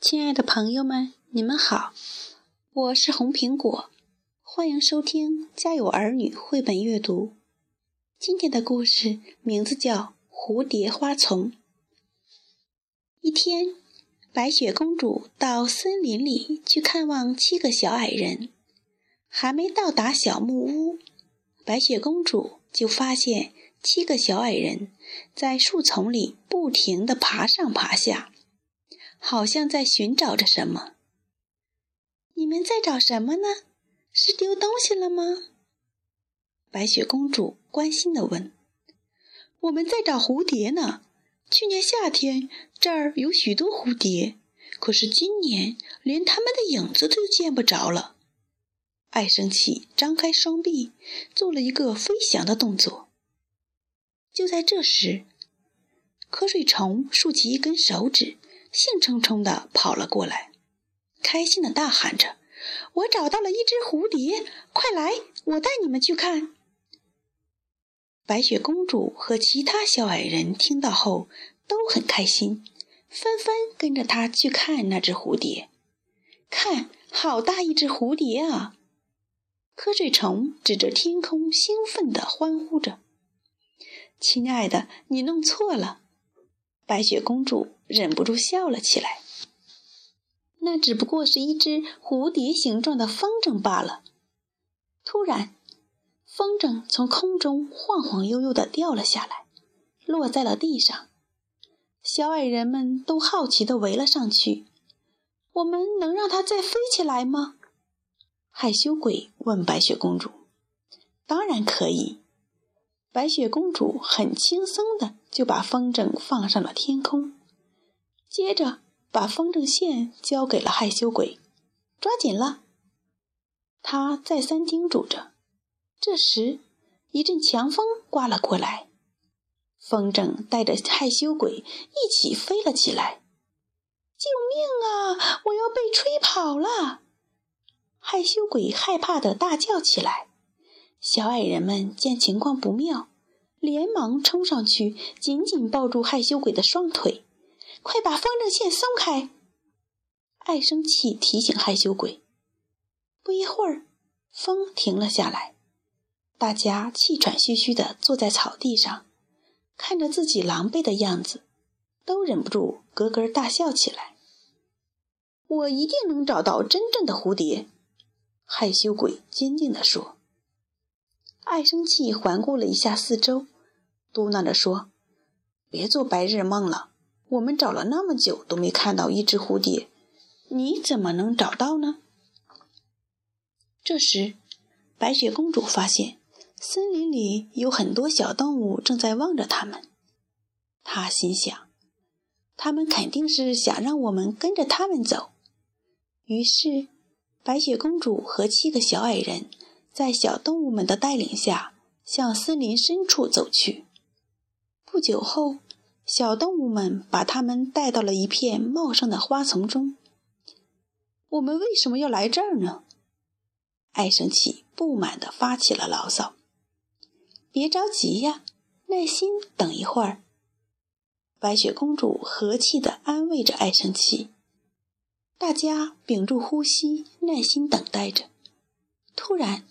亲爱的朋友们，你们好，我是红苹果，欢迎收听《家有儿女》绘本阅读。今天的故事名字叫《蝴蝶花丛》。一天，白雪公主到森林里去看望七个小矮人，还没到达小木屋，白雪公主就发现七个小矮人在树丛里不停地爬上爬下。好像在寻找着什么。你们在找什么呢？是丢东西了吗？白雪公主关心地问。“我们在找蝴蝶呢。去年夏天这儿有许多蝴蝶，可是今年连它们的影子都见不着了。”爱生气张开双臂，做了一个飞翔的动作。就在这时，瞌睡虫竖起一根手指。兴冲冲地跑了过来，开心地大喊着：“我找到了一只蝴蝶！快来，我带你们去看！”白雪公主和其他小矮人听到后都很开心，纷纷跟着她去看那只蝴蝶。看，好大一只蝴蝶啊！瞌睡虫指着天空，兴奋地欢呼着：“亲爱的，你弄错了。”白雪公主忍不住笑了起来。那只不过是一只蝴蝶形状的风筝罢了。突然，风筝从空中晃晃悠悠地掉了下来，落在了地上。小矮人们都好奇地围了上去。“我们能让它再飞起来吗？”害羞鬼问白雪公主。“当然可以。”白雪公主很轻松的就把风筝放上了天空，接着把风筝线交给了害羞鬼，抓紧了。他再三叮嘱着。这时，一阵强风刮了过来，风筝带着害羞鬼一起飞了起来。救命啊！我要被吹跑了！害羞鬼害怕的大叫起来。小矮人们见情况不妙，连忙冲上去，紧紧抱住害羞鬼的双腿。“快把风筝线松开！”爱生气提醒害羞鬼。不一会儿，风停了下来，大家气喘吁吁地坐在草地上，看着自己狼狈的样子，都忍不住咯咯大笑起来。“我一定能找到真正的蝴蝶。”害羞鬼坚定地说。爱生气环顾了一下四周，嘟囔着说：“别做白日梦了，我们找了那么久都没看到一只蝴蝶，你怎么能找到呢？”这时，白雪公主发现森林里有很多小动物正在望着他们。她心想：“他们肯定是想让我们跟着他们走。”于是，白雪公主和七个小矮人。在小动物们的带领下，向森林深处走去。不久后，小动物们把它们带到了一片茂盛的花丛中。我们为什么要来这儿呢？爱生气不满地发起了牢骚。别着急呀，耐心等一会儿。白雪公主和气地安慰着爱生气。大家屏住呼吸，耐心等待着。突然，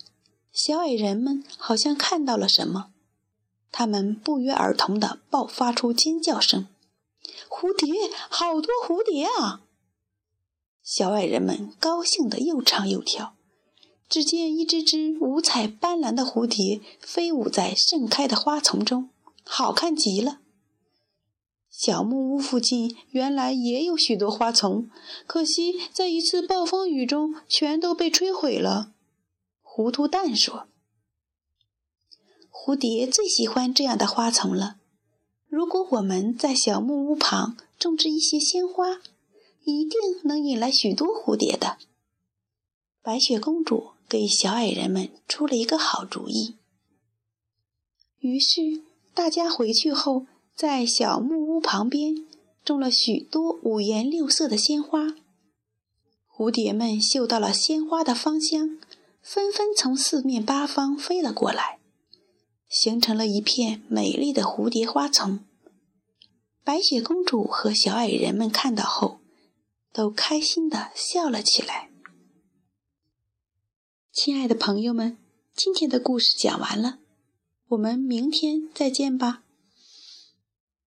小矮人们好像看到了什么，他们不约而同地爆发出尖叫声：“蝴蝶，好多蝴蝶啊！”小矮人们高兴得又唱又跳。只见一只只五彩斑斓的蝴蝶飞舞在盛开的花丛中，好看极了。小木屋附近原来也有许多花丛，可惜在一次暴风雨中全都被吹毁了。糊涂蛋说：“蝴蝶最喜欢这样的花丛了。如果我们在小木屋旁种植一些鲜花，一定能引来许多蝴蝶的。”白雪公主给小矮人们出了一个好主意。于是，大家回去后，在小木屋旁边种了许多五颜六色的鲜花。蝴蝶们嗅到了鲜花的芳香。纷纷从四面八方飞了过来，形成了一片美丽的蝴蝶花丛。白雪公主和小矮人们看到后，都开心的笑了起来。亲爱的朋友们，今天的故事讲完了，我们明天再见吧。